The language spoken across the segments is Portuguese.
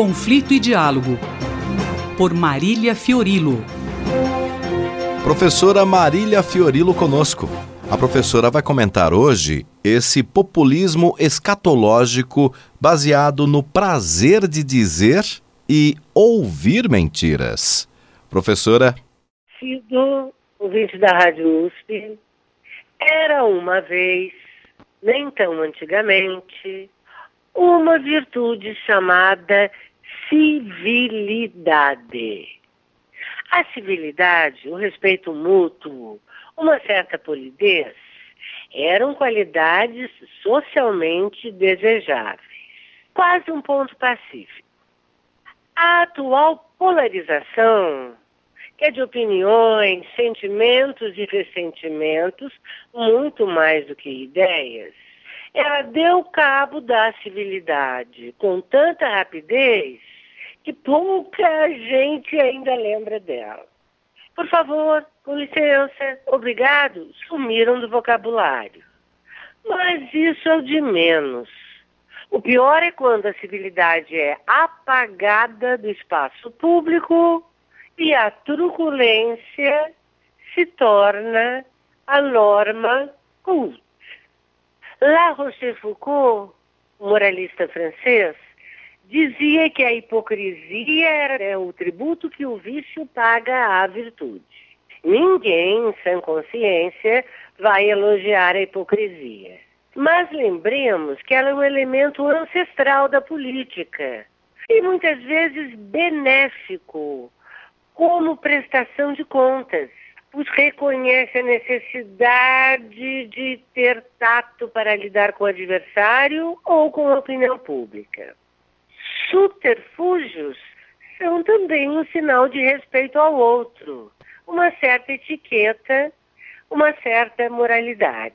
Conflito e Diálogo, por Marília Fiorilo. Professora Marília Fiorilo conosco. A professora vai comentar hoje esse populismo escatológico baseado no prazer de dizer e ouvir mentiras. Professora. Sido ouvinte da Rádio USP, era uma vez, nem tão antigamente, uma virtude chamada civilidade. A civilidade, o respeito mútuo, uma certa polidez eram qualidades socialmente desejáveis, quase um ponto pacífico. A atual polarização, que é de opiniões, sentimentos e ressentimentos, muito mais do que ideias, ela deu cabo da civilidade com tanta rapidez que pouca gente ainda lembra dela. Por favor, com licença, obrigado, sumiram do vocabulário. Mas isso é o de menos. O pior é quando a civilidade é apagada do espaço público e a truculência se torna a norma culta. La Rochefoucauld, moralista francês, dizia que a hipocrisia era o tributo que o vício paga à virtude. Ninguém, sem consciência, vai elogiar a hipocrisia. Mas lembremos que ela é um elemento ancestral da política e muitas vezes benéfico, como prestação de contas os reconhece a necessidade de ter tato para lidar com o adversário ou com a opinião pública. Subterfúgios são também um sinal de respeito ao outro, uma certa etiqueta, uma certa moralidade.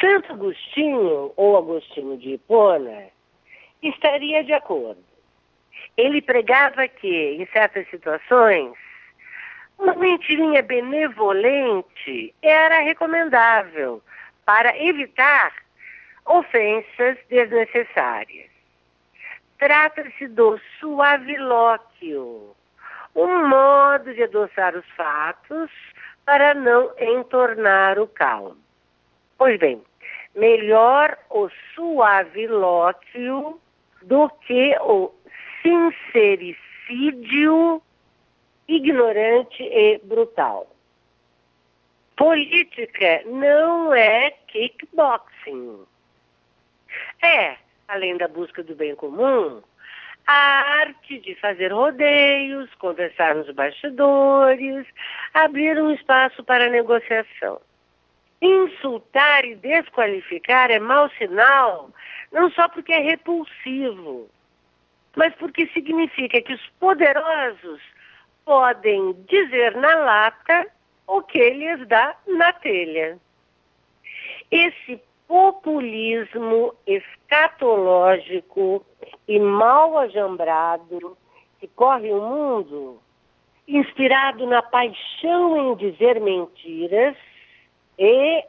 Santo Agostinho, ou Agostinho de Hipona, estaria de acordo. Ele pregava que, em certas situações, uma mentirinha benevolente era recomendável para evitar ofensas desnecessárias. Trata-se do suavilóquio, um modo de adoçar os fatos para não entornar o calmo. Pois bem, melhor o suavilóquio do que o sincericídio ignorante e brutal. Política não é kickboxing. É, além da busca do bem comum, a arte de fazer rodeios, conversar nos bastidores, abrir um espaço para negociação. Insultar e desqualificar é mau sinal, não só porque é repulsivo, mas porque significa que os poderosos podem dizer na lata o que lhes dá na telha. Esse populismo escatológico e mal ajambrado que corre o mundo, inspirado na paixão em dizer mentiras e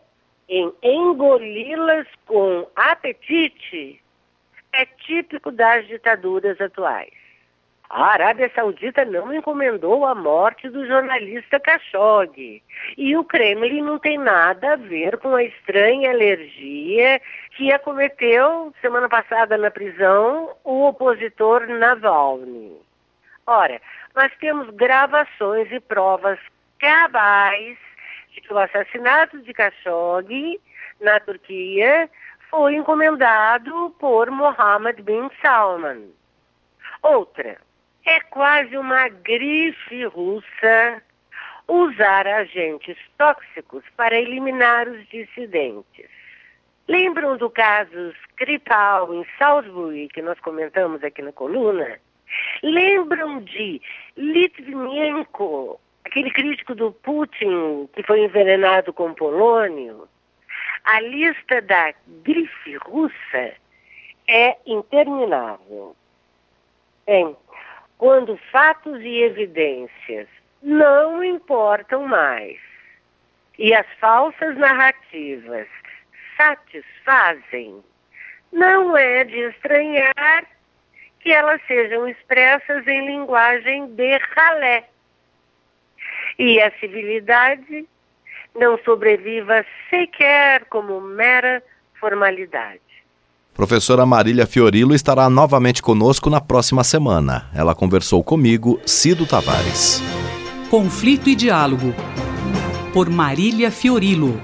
em engoli-las com apetite, é típico das ditaduras atuais. A Arábia Saudita não encomendou a morte do jornalista Khashoggi. E o Kremlin não tem nada a ver com a estranha alergia que acometeu semana passada na prisão o opositor Navalny. Ora, nós temos gravações e provas cabais de que o assassinato de Khashoggi na Turquia foi encomendado por Mohammed bin Salman. Outra, é quase uma grife russa usar agentes tóxicos para eliminar os dissidentes. Lembram do caso Skripal em Salisbury, que nós comentamos aqui na coluna? Lembram de Litvinenko, aquele crítico do Putin que foi envenenado com polônio? A lista da grife russa é interminável. Bem, quando fatos e evidências não importam mais e as falsas narrativas satisfazem, não é de estranhar que elas sejam expressas em linguagem de ralé. E a civilidade não sobreviva sequer como mera formalidade. Professora Marília Fiorilo estará novamente conosco na próxima semana. Ela conversou comigo, Cido Tavares. Conflito e Diálogo, por Marília Fiorilo.